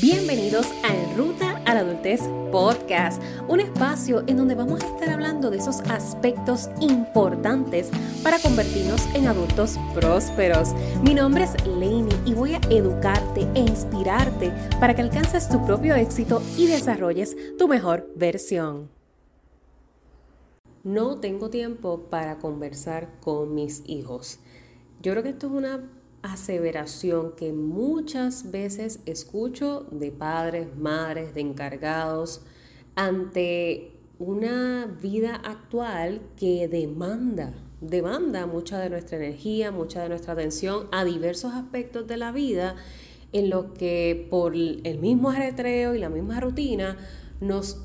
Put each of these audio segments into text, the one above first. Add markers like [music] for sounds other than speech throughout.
Bienvenidos a En Ruta a la Adultez Podcast, un espacio en donde vamos a estar hablando de esos aspectos importantes para convertirnos en adultos prósperos. Mi nombre es Lainey y voy a educarte e inspirarte para que alcances tu propio éxito y desarrolles tu mejor versión. No tengo tiempo para conversar con mis hijos. Yo creo que esto es una aseveración que muchas veces escucho de padres, madres, de encargados ante una vida actual que demanda, demanda mucha de nuestra energía, mucha de nuestra atención a diversos aspectos de la vida en los que por el mismo arretreo y la misma rutina nos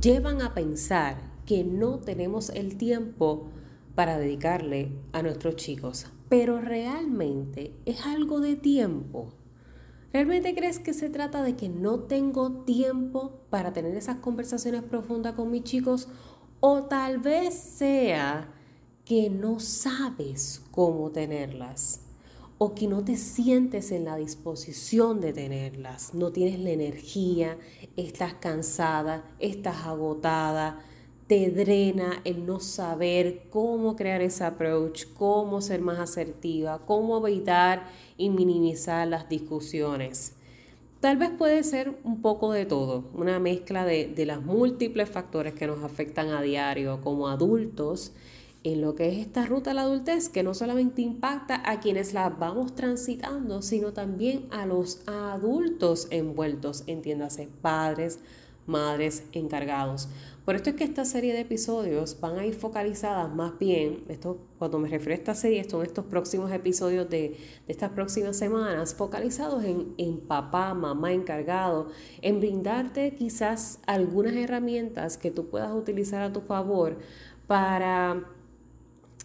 llevan a pensar que no tenemos el tiempo para dedicarle a nuestros chicos, pero realmente es algo de tiempo. ¿Realmente crees que se trata de que no tengo tiempo para tener esas conversaciones profundas con mis chicos? O tal vez sea que no sabes cómo tenerlas o que no te sientes en la disposición de tenerlas, no tienes la energía, estás cansada, estás agotada, te drena el no saber cómo crear ese approach, cómo ser más asertiva, cómo evitar y minimizar las discusiones. Tal vez puede ser un poco de todo, una mezcla de, de las múltiples factores que nos afectan a diario como adultos en lo que es esta ruta a la adultez, que no solamente impacta a quienes la vamos transitando, sino también a los adultos envueltos, entiéndase, padres, madres encargados. Por esto es que esta serie de episodios van a ir focalizadas más bien, esto, cuando me refiero a esta serie, son estos próximos episodios de, estas próximas semanas, focalizados en, en papá, mamá encargado, en brindarte quizás algunas herramientas que tú puedas utilizar a tu favor para,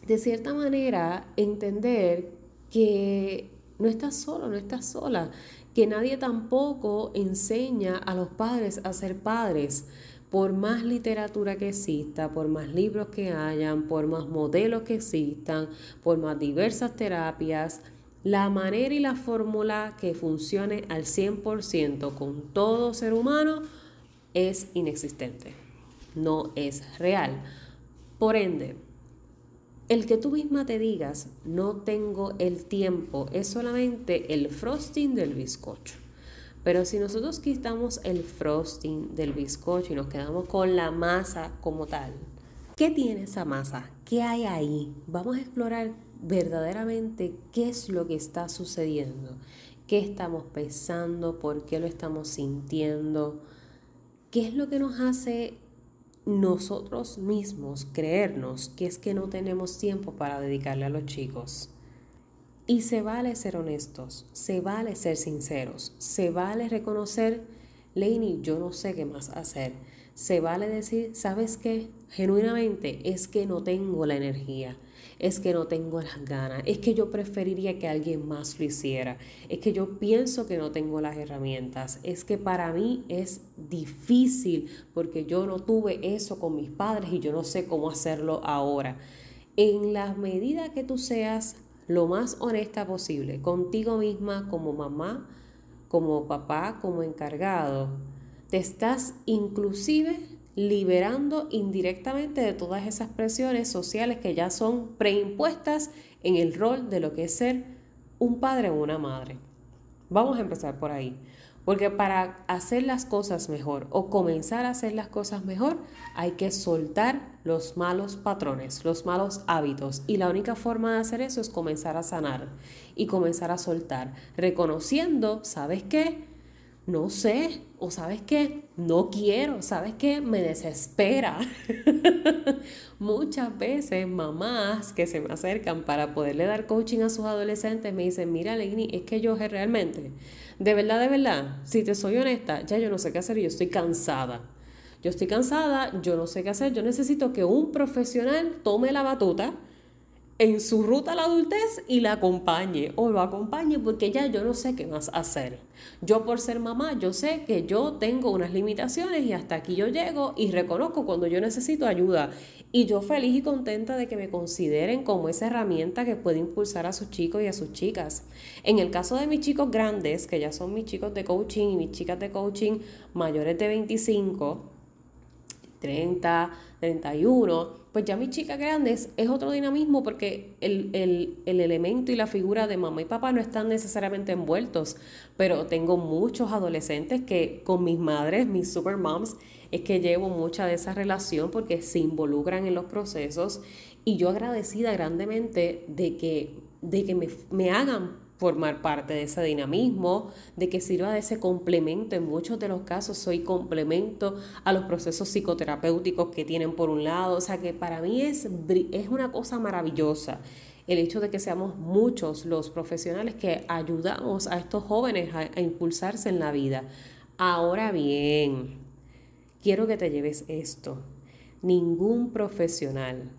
de cierta manera, entender que no estás solo, no estás sola, que nadie tampoco enseña a los padres a ser padres. Por más literatura que exista, por más libros que hayan, por más modelos que existan, por más diversas terapias, la manera y la fórmula que funcione al 100% con todo ser humano es inexistente, no es real. Por ende, el que tú misma te digas, no tengo el tiempo, es solamente el frosting del bizcocho. Pero si nosotros quitamos el frosting del bizcocho y nos quedamos con la masa como tal, ¿qué tiene esa masa? ¿Qué hay ahí? Vamos a explorar verdaderamente qué es lo que está sucediendo, qué estamos pensando, por qué lo estamos sintiendo, qué es lo que nos hace nosotros mismos creernos que es que no tenemos tiempo para dedicarle a los chicos. Y se vale ser honestos, se vale ser sinceros, se vale reconocer, Lainey, yo no sé qué más hacer. Se vale decir, ¿sabes qué? Genuinamente es que no tengo la energía es que no tengo las ganas, es que yo preferiría que alguien más lo hiciera, es que yo pienso que no tengo las herramientas, es que para mí es difícil porque yo no tuve eso con mis padres y yo no sé cómo hacerlo ahora. En la medida que tú seas lo más honesta posible contigo misma como mamá, como papá, como encargado, te estás inclusive liberando indirectamente de todas esas presiones sociales que ya son preimpuestas en el rol de lo que es ser un padre o una madre. Vamos a empezar por ahí. Porque para hacer las cosas mejor o comenzar a hacer las cosas mejor, hay que soltar los malos patrones, los malos hábitos. Y la única forma de hacer eso es comenzar a sanar y comenzar a soltar, reconociendo, ¿sabes qué? No sé, o sabes qué, no quiero, sabes qué, me desespera. [laughs] Muchas veces mamás que se me acercan para poderle dar coaching a sus adolescentes me dicen, mira Leini, es que yo realmente, de verdad, de verdad, si te soy honesta, ya yo no sé qué hacer y yo estoy cansada. Yo estoy cansada, yo no sé qué hacer, yo necesito que un profesional tome la batuta en su ruta a la adultez y la acompañe o lo acompañe porque ya yo no sé qué más hacer. Yo por ser mamá, yo sé que yo tengo unas limitaciones y hasta aquí yo llego y reconozco cuando yo necesito ayuda. Y yo feliz y contenta de que me consideren como esa herramienta que puede impulsar a sus chicos y a sus chicas. En el caso de mis chicos grandes, que ya son mis chicos de coaching y mis chicas de coaching mayores de 25, 30, 31, pues ya mis chicas grandes es otro dinamismo porque el, elemento y la figura de mamá y papá no están necesariamente envueltos, pero tengo muchos adolescentes que con mis madres, mis super moms, es que llevo mucha de esa relación porque se involucran en los procesos. Y yo agradecida grandemente de que, de que me, me hagan formar parte de ese dinamismo, de que sirva de ese complemento. En muchos de los casos soy complemento a los procesos psicoterapéuticos que tienen por un lado. O sea que para mí es, es una cosa maravillosa el hecho de que seamos muchos los profesionales que ayudamos a estos jóvenes a, a impulsarse en la vida. Ahora bien, quiero que te lleves esto. Ningún profesional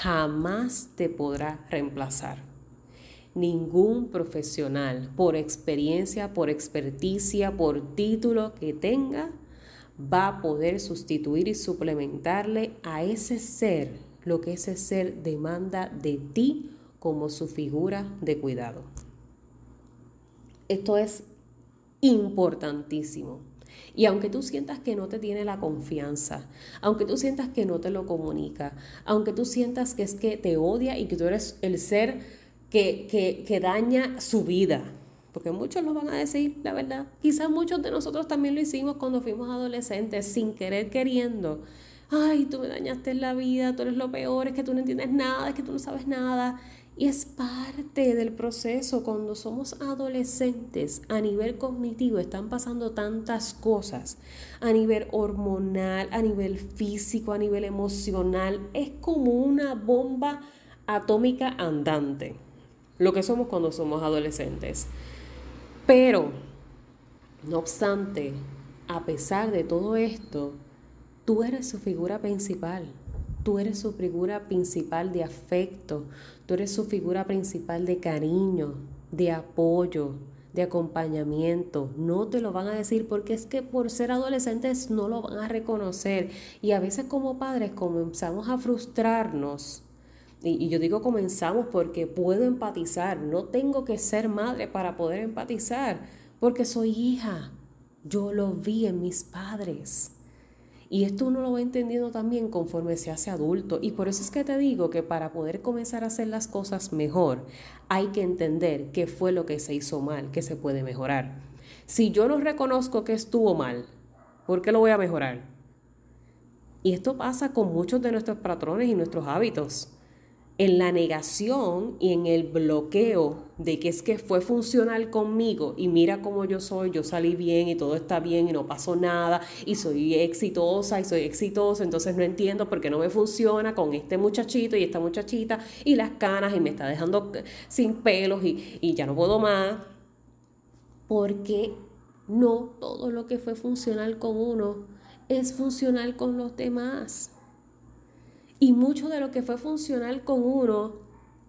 jamás te podrá reemplazar ningún profesional, por experiencia, por experticia, por título que tenga, va a poder sustituir y suplementarle a ese ser lo que ese ser demanda de ti como su figura de cuidado. Esto es importantísimo. Y aunque tú sientas que no te tiene la confianza, aunque tú sientas que no te lo comunica, aunque tú sientas que es que te odia y que tú eres el ser que, daña su vida. Porque muchos lo van a decir, la verdad. Quizás muchos de nosotros también lo hicimos cuando fuimos adolescentes, sin querer queriendo. Ay, tú me dañaste la vida, tú eres lo peor, es que tú no entiendes nada, es que tú no sabes nada. Y es parte del proceso. Cuando somos adolescentes, a nivel cognitivo están pasando tantas cosas. A nivel hormonal, a nivel físico, a nivel emocional. Es como una bomba atómica andante lo que somos cuando somos adolescentes. Pero, no obstante, a pesar de todo esto, tú eres su figura principal. Tú eres su figura principal de afecto. Tú eres su figura principal de cariño, de apoyo, de acompañamiento. No te lo van a decir porque es que por ser adolescentes no lo van a reconocer. Y a veces como padres comenzamos a frustrarnos y, yo digo comenzamos porque puedo empatizar, no tengo que ser madre para poder empatizar, porque soy hija, yo lo vi en mis padres. Y esto uno lo va entendiendo también conforme se hace adulto. Y por eso es que te digo que para poder comenzar a hacer las cosas mejor, hay que entender qué fue lo que se hizo mal, que se puede mejorar. Si yo no reconozco que estuvo mal, ¿por qué lo voy a mejorar? Y esto pasa con muchos de nuestros patrones y nuestros hábitos en la negación y en el bloqueo de que es que fue funcional conmigo y mira cómo yo soy, yo salí bien y todo está bien y no pasó nada y soy exitosa y soy exitosa, entonces no entiendo por qué no me funciona con este muchachito y esta muchachita y las canas y me está dejando sin pelos y, y ya no puedo más. Porque no todo lo que fue funcional con uno es funcional con los demás. Y mucho de lo que fue funcional con uno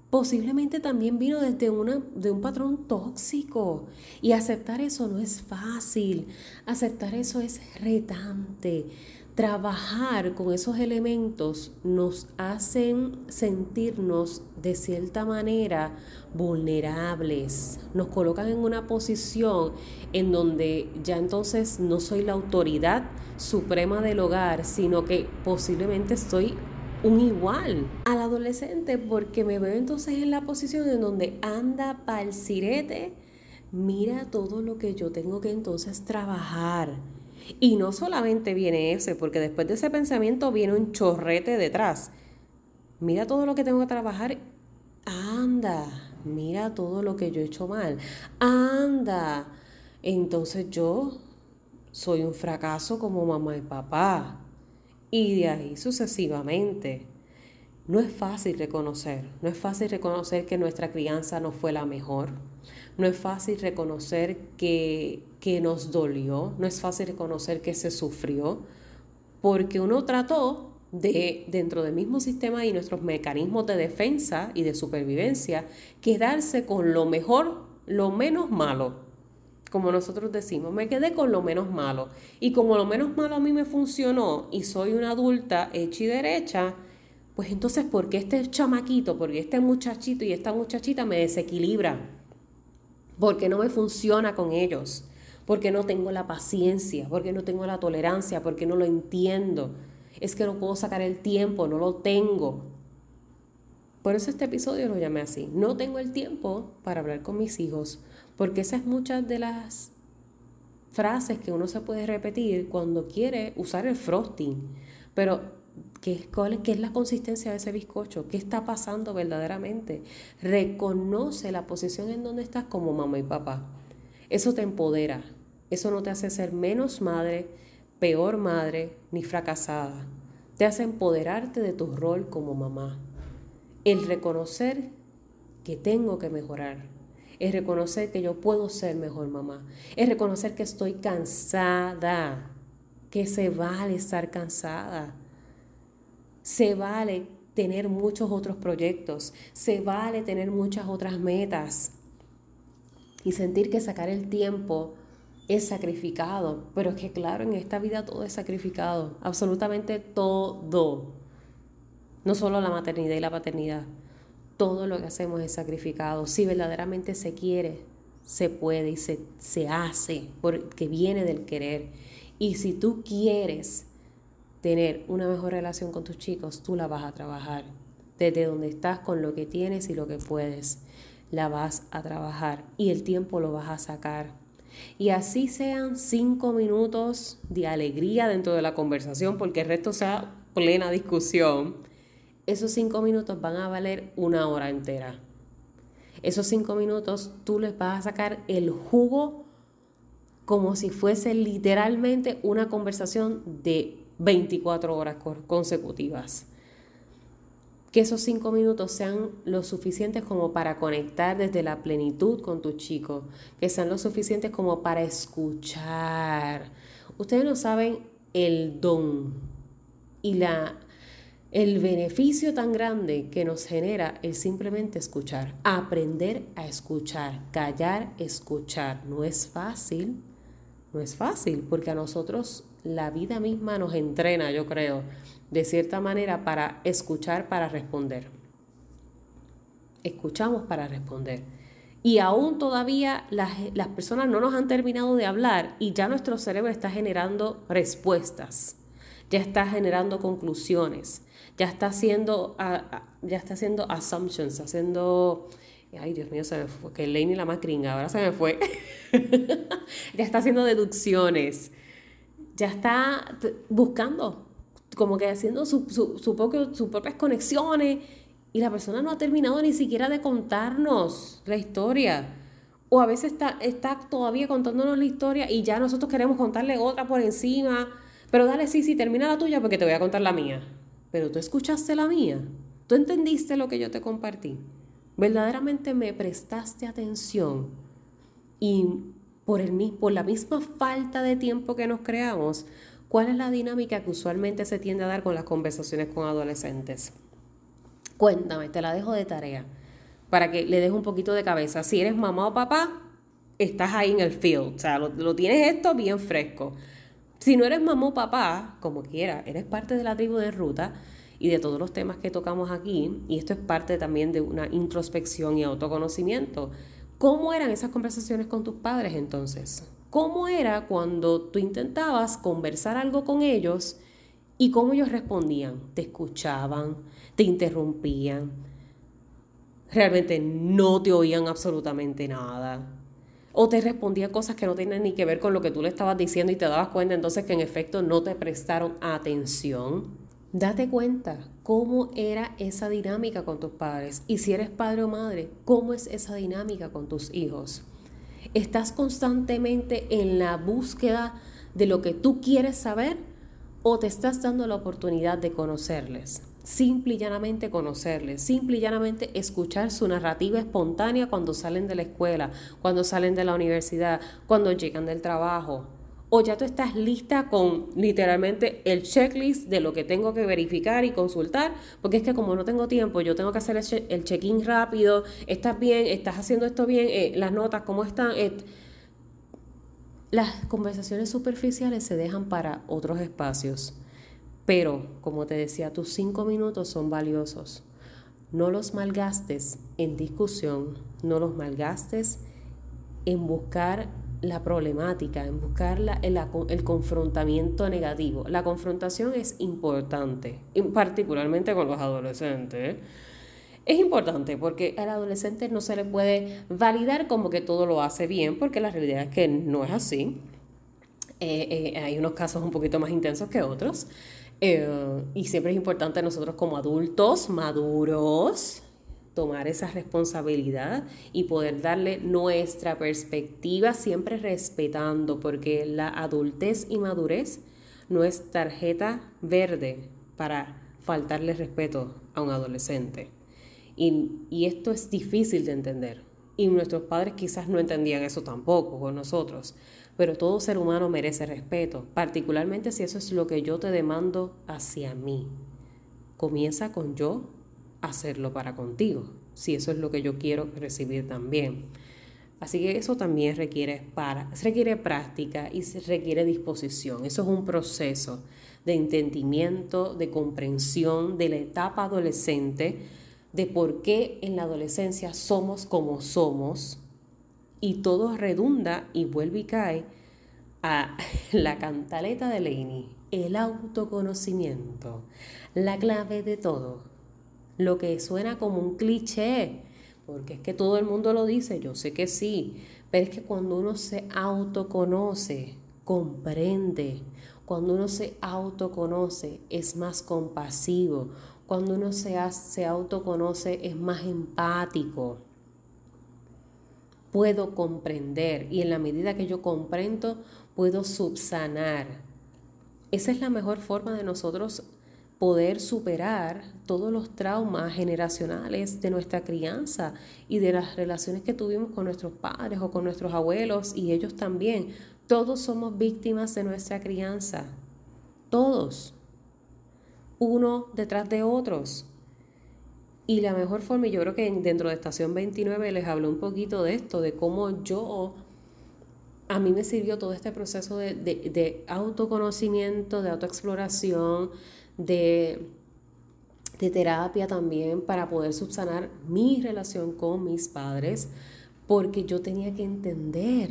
posiblemente también vino desde una, de un patrón tóxico. Y aceptar eso no es fácil. Aceptar eso es retante. Trabajar con esos elementos nos hacen sentirnos de cierta manera vulnerables. Nos colocan en una posición en donde ya entonces no soy la autoridad suprema del hogar, sino que posiblemente estoy un igual al adolescente porque me veo entonces en la posición en donde anda pa'l sirete, mira todo lo que yo tengo que entonces trabajar. Y no solamente viene ese, porque después de ese pensamiento viene un chorrete detrás. Mira todo lo que tengo que trabajar. Anda, mira todo lo que yo he hecho mal. Anda. Entonces yo soy un fracaso como mamá y papá y de ahí sucesivamente. No es fácil reconocer, no es fácil reconocer que nuestra crianza no fue la mejor, no es fácil reconocer que, que nos dolió, no es fácil reconocer que se sufrió, porque uno trató de dentro del mismo sistema y nuestros mecanismos de defensa y de supervivencia, quedarse con lo mejor, lo menos malo. Como nosotros decimos, me quedé con lo menos malo. Y como lo menos malo a mí me funcionó y soy una adulta hecha y derecha, pues entonces, ¿por qué este chamaquito, porque este muchachito y esta muchachita me desequilibra? Porque no me funciona con ellos, porque no tengo la paciencia, porque no tengo la tolerancia, porque no lo entiendo es que no puedo sacar el tiempo, no lo tengo. Por eso este episodio lo llamé así. No tengo el tiempo para hablar con mis hijos, porque esas es muchas de las frases que uno se puede repetir cuando quiere usar el frosting. Pero, ¿qué, ¿qué es la consistencia de ese bizcocho? ¿Qué está pasando verdaderamente? Reconoce la posición en donde estás como mamá y papá. Eso te empodera. Eso no te hace ser menos madre, peor madre ni fracasada. Te hace empoderarte de tu rol como mamá. El reconocer que tengo que mejorar. Es reconocer que yo puedo ser mejor mamá. Es reconocer que estoy cansada. Que se vale estar cansada. Se vale tener muchos otros proyectos. Se vale tener muchas otras metas. Y sentir que sacar el tiempo es sacrificado, pero es que claro, en esta vida todo es sacrificado, absolutamente todo, no solo la maternidad y la paternidad, todo lo que hacemos es sacrificado. Si verdaderamente se quiere, se puede y se, se hace, porque viene del querer. Y si tú quieres tener una mejor relación con tus chicos, tú la vas a trabajar. Desde donde estás, con lo que tienes y lo que puedes, la vas a trabajar y el tiempo lo vas a sacar y así sean cinco minutos de alegría dentro de la conversación, porque el resto sea plena discusión, esos cinco minutos van a valer una hora entera. Esos cinco minutos tú les vas a sacar el jugo como si fuese literalmente una conversación de 24 horas consecutivas que esos cinco minutos sean lo suficientes como para conectar desde la plenitud con tu chico, que sean lo suficientes como para escuchar. Ustedes no saben el don y la, el beneficio tan grande que nos genera el simplemente escuchar, aprender a escuchar, callar, escuchar. No es fácil, no es fácil, porque a nosotros la vida misma nos entrena, yo creo de cierta manera para escuchar, para responder. Escuchamos para responder. Y aún todavía las, las, personas no nos han terminado de hablar y ya nuestro cerebro está generando respuestas, ya está generando conclusiones, ya está haciendo, ya está haciendo assumptions, haciendo... Ay, Dios mío, se me fue, que Lane la más gringa, ahora se me fue. [laughs] ya está haciendo deducciones, ya está buscando como que haciendo su, su, sus propias conexiones y la persona no ha terminado ni siquiera de contarnos la historia. O a veces está, está todavía contándonos la historia y ya nosotros queremos contarle otra por encima. Pero dale, sí, sí, termina la tuya porque te voy a contar la mía. Pero tú escuchaste la mía. Tú entendiste lo que yo te compartí. Verdaderamente me prestaste atención. Y por, el, por la misma falta de tiempo que nos creamos, ¿Cuál es la dinámica que usualmente se tiende a dar con las conversaciones con adolescentes? Cuéntame, te la dejo de tarea para que le des un poquito de cabeza. Si eres mamá o papá, estás ahí en el field, o sea, lo, tienes esto bien fresco. Si no eres mamá o papá, como quiera, eres parte de la tribu de ruta y de todos los temas que tocamos aquí, y esto es parte también de una introspección y autoconocimiento. ¿Cómo eran esas conversaciones con tus padres entonces? cómo era cuando tú intentabas conversar algo con ellos y cómo ellos respondían. Te escuchaban, te interrumpían, realmente no te oían absolutamente nada. O te respondían cosas que no tenían ni que ver con lo que tú le estabas diciendo y te dabas cuenta entonces que en efecto no te prestaron atención. Date cuenta cómo era esa dinámica con tus padres. Y si eres padre o madre, cómo es esa dinámica con tus hijos. ¿Estás constantemente en la búsqueda de lo que tú quieres saber o te estás dando la oportunidad de conocerles? Simple y llanamente conocerles, simple y llanamente escuchar su narrativa espontánea cuando salen de la escuela, cuando salen de la universidad, cuando llegan del trabajo. o ya tú estás lista con literalmente el checklist de lo que tengo que verificar y consultar, porque es que como no tengo tiempo, yo tengo que hacer el check-in rápido, estás bien, estás haciendo esto bien, eh, las notas, ¿cómo están? Las conversaciones superficiales se dejan para otros espacios, pero como te decía, tus cinco minutos son valiosos. No los malgastes en discusión, no los malgastes en buscar la problemática, en buscar el, confrontamiento negativo. La confrontación es importante, particularmente con los adolescentes. Es importante porque al adolescente no se le puede validar como que todo lo hace bien, porque la realidad es que no es así. Eh, eh, hay unos casos un poquito más intensos que otros. Eh, y siempre es importante nosotros como adultos maduros tomar esa responsabilidad y poder darle nuestra perspectiva siempre respetando, porque la adultez y madurez no es tarjeta verde para faltarle respeto a un adolescente. Y, y esto es difícil de entender. Y nuestros padres quizás no entendían eso tampoco con nosotros. Pero todo ser humano merece respeto, particularmente si eso es lo que yo te demando hacia mí. Comienza con yo hacerlo para contigo, si eso es lo que yo quiero recibir también. Así que eso también requiere, para, requiere práctica y requiere disposición. Eso es un proceso de entendimiento, de comprensión de la etapa adolescente, de por qué en la adolescencia somos como somos y todo redunda y vuelve y cae a [laughs] la cantaleta de Leini, el autoconocimiento, la clave de todo. Lo que suena como un cliché, porque es que todo el mundo lo dice, yo sé que sí, pero es que cuando uno se autoconoce, comprende, cuando uno se autoconoce es más compasivo, cuando uno se, se autoconoce es más empático. Puedo comprender y en la medida que yo comprendo, puedo subsanar. Esa es la mejor forma de nosotros poder superar todos los traumas generacionales de nuestra crianza y de las relaciones que tuvimos con nuestros padres o con nuestros abuelos y ellos también. Todos somos víctimas de nuestra crianza. Todos. Uno detrás de otros. Y la mejor forma, y yo creo que dentro de Estación 29 les hablo un poquito de esto, de cómo yo, a mí me sirvió todo este proceso de, de autoconocimiento, de autoexploración, de, terapia también para poder subsanar mi relación con mis padres, porque yo tenía que entender,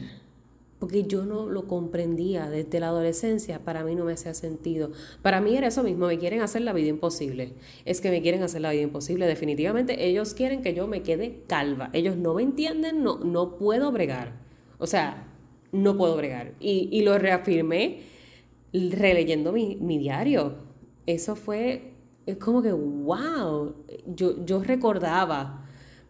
porque yo no lo comprendía desde la adolescencia, para mí no me hacía sentido. Para mí era eso mismo, me quieren hacer la vida imposible. Es que me quieren hacer la vida imposible, definitivamente ellos quieren que yo me quede calva. Ellos no me entienden, no, no puedo bregar. O sea, no puedo bregar. Y, lo reafirmé releyendo mi, mi diario eso fue, es como que, wow, yo, yo recordaba,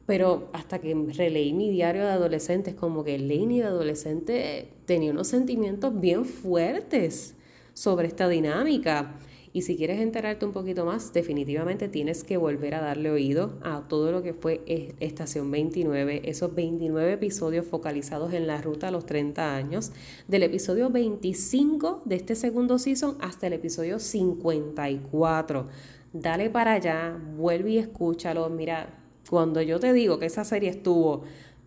pero hasta que releí mi diario de adolescentes, como que Lainey de adolescente tenía unos sentimientos bien fuertes sobre esta dinámica. Y si quieres enterarte un poquito más, definitivamente tienes que volver a darle oído a todo lo que fue e, Estación 29, esos 29 episodios focalizados en la ruta a los 30 años, del episodio 25 de este segundo season hasta el episodio 54. Dale para allá, vuelve y escúchalo. Mira, cuando yo te digo que esa serie estuvo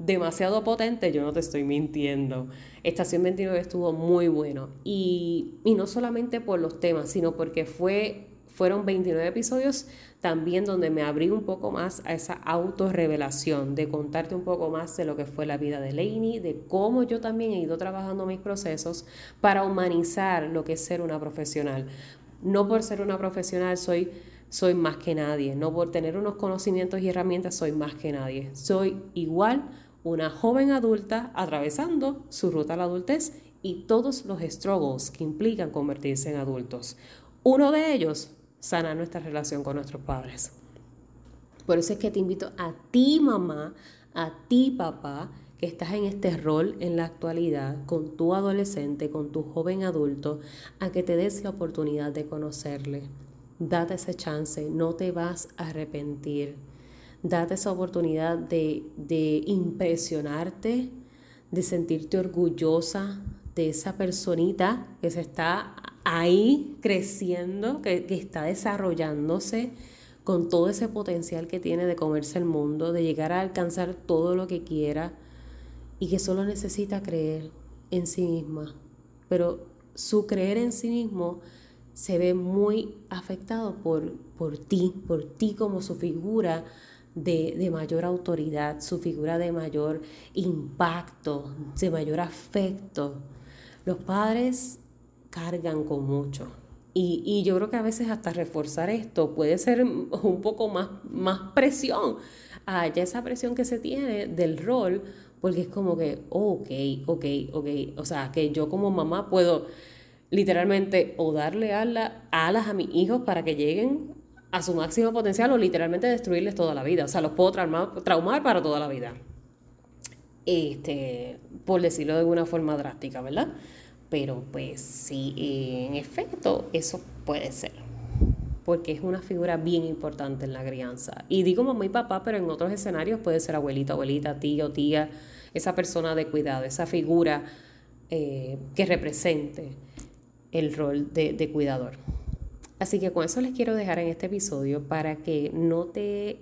demasiado potente, yo no te estoy mintiendo. Estación 29 estuvo muy bueno. Y, no solamente por los temas, sino porque fue, fueron 29 episodios también donde me abrí un poco más a esa autorrevelación, de contarte un poco más de lo que fue la vida de Lainey, de cómo yo también he ido trabajando mis procesos para humanizar lo que es ser una profesional. No por ser una profesional soy soy más que nadie, no por tener unos conocimientos y herramientas soy más que nadie. Soy igual una joven adulta atravesando su ruta a la adultez y todos los struggles que implican convertirse en adultos. Uno de ellos, sana nuestra relación con nuestros padres. Por eso es que te invito a ti, mamá, a ti, papá, que estás en este rol en la actualidad con tu adolescente, con tu joven adulto, a que te des la oportunidad de conocerle. Date ese chance, no te vas a arrepentir date esa oportunidad de, impresionarte, de sentirte orgullosa de esa personita que se está ahí creciendo, que, que está desarrollándose con todo ese potencial que tiene de comerse el mundo, de llegar a alcanzar todo lo que quiera y que solo necesita creer en sí misma. Pero su creer en sí mismo se ve muy afectado por, por ti, por ti como su figura de, de, mayor autoridad, su figura de mayor impacto, de mayor afecto. Los padres cargan con mucho. Y, y, yo creo que a veces hasta reforzar esto puede ser un poco más, más presión, allá esa presión que se tiene del rol, porque es como que, ok, ok, ok, o sea, que yo como mamá puedo literalmente o darle alas, a mis hijos para que lleguen a su máximo potencial o literalmente destruirles toda la vida. O sea, los puedo traumar, para toda la vida. Este, por decirlo de alguna forma drástica, ¿verdad? Pero pues sí, en efecto, eso puede ser. Porque es una figura bien importante en la crianza. Y digo mamá y papá, pero en otros escenarios puede ser abuelita, abuelita, tío, tía, esa persona de cuidado, esa figura eh, que represente el rol de, de cuidador. Así que con eso les quiero dejar en este episodio para que no te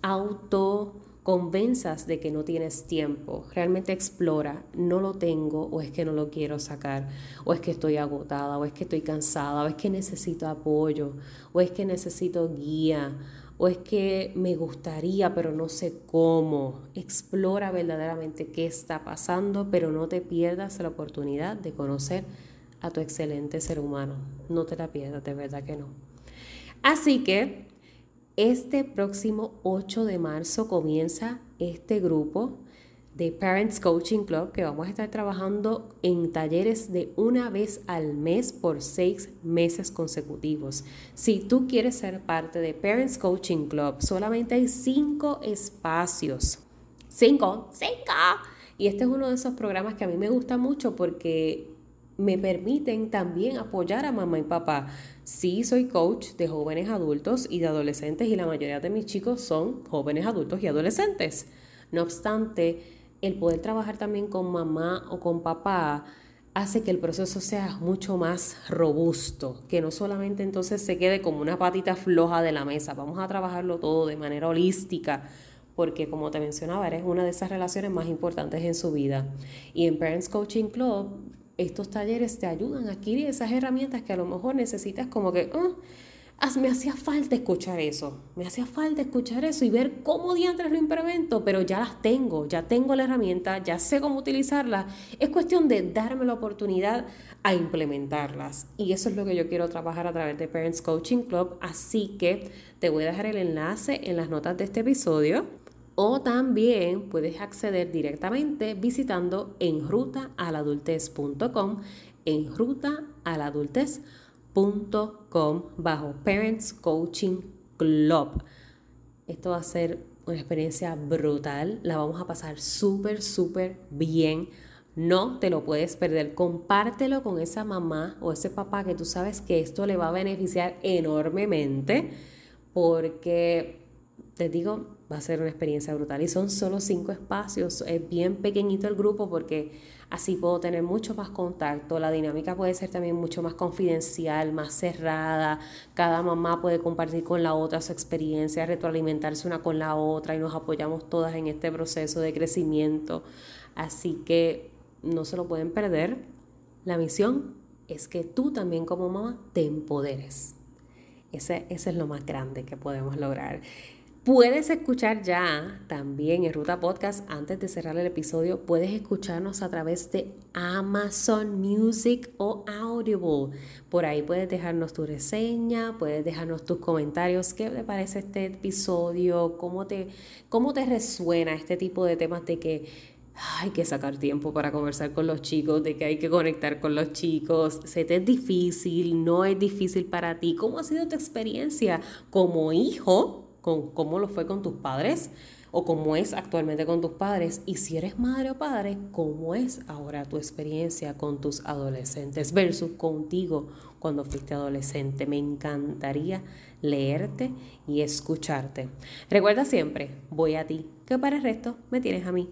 auto convenzas de que no tienes tiempo. Realmente explora, no lo tengo o es que no lo quiero sacar, o es que estoy agotada, o es que estoy cansada, o es que necesito apoyo, o es que necesito guía, o es que me gustaría pero no sé cómo. Explora verdaderamente qué está pasando, pero no te pierdas la oportunidad de conocer a tu excelente ser humano. No te la pierdas, de verdad que no. Así que este próximo 8 de marzo comienza este grupo de Parents Coaching Club que vamos a estar trabajando en talleres de una vez al mes por seis meses consecutivos. Si tú quieres ser parte de Parents Coaching Club, solamente hay cinco espacios. Cinco, cinco. Y este es uno de esos programas que a mí me gusta mucho porque me permiten también apoyar a mamá y papá. Sí, soy coach de jóvenes adultos y de adolescentes y la mayoría de mis chicos son jóvenes adultos y adolescentes. No obstante, el poder trabajar también con mamá o con papá hace que el proceso sea mucho más robusto, que no solamente entonces se quede como una patita floja de la mesa, vamos a trabajarlo todo de manera holística, porque como te mencionaba, eres una de esas relaciones más importantes en su vida. Y en Parents Coaching Club estos talleres te ayudan a adquirir esas herramientas que a lo mejor necesitas como que, ah, me hacía falta escuchar eso, me hacía falta escuchar eso y ver cómo diantres lo implemento, pero ya las tengo, ya tengo la herramienta, ya sé cómo utilizarla. Es cuestión de darme la oportunidad a implementarlas. Y eso es lo que yo quiero trabajar a través de Parents Coaching Club, así que te voy a dejar el enlace en las notas de este episodio o también puedes acceder directamente visitando enrutaaladultez.com, enrutaaladultez.com bajo Parents Coaching Club. Esto va a ser una experiencia brutal, la vamos a pasar súper, súper bien. No te lo puedes perder. Compártelo con esa mamá o ese papá que tú sabes que esto le va a beneficiar enormemente porque te digo, va a ser una experiencia brutal. Y son solo cinco espacios, es bien pequeñito el grupo porque así puedo tener mucho más contacto. La dinámica puede ser también mucho más confidencial, más cerrada. Cada mamá puede compartir con la otra su experiencia, retroalimentarse una con la otra y nos apoyamos todas en este proceso de crecimiento. Así que no se lo pueden perder. La misión es que tú también como mamá te empoderes. Ese, ese es lo más grande que podemos lograr. Puedes escuchar ya también en Ruta Podcast, antes de cerrar el episodio, puedes escucharnos a través de Amazon Music o Audible. Por ahí puedes dejarnos tu reseña, puedes dejarnos tus comentarios, qué te parece este episodio, cómo te, cómo te resuena este tipo de temas de que hay que sacar tiempo para conversar con los chicos, de que hay que conectar con los chicos, se te es difícil, no es difícil para ti. ¿Cómo ha sido tu experiencia como hijo? Con cómo lo fue con tus padres o cómo es actualmente con tus padres. Y si eres madre o padre, cómo es ahora tu experiencia con tus adolescentes versus contigo cuando fuiste adolescente. Me encantaría leerte y escucharte. Recuerda siempre, voy a ti, que para el resto me tienes a mí.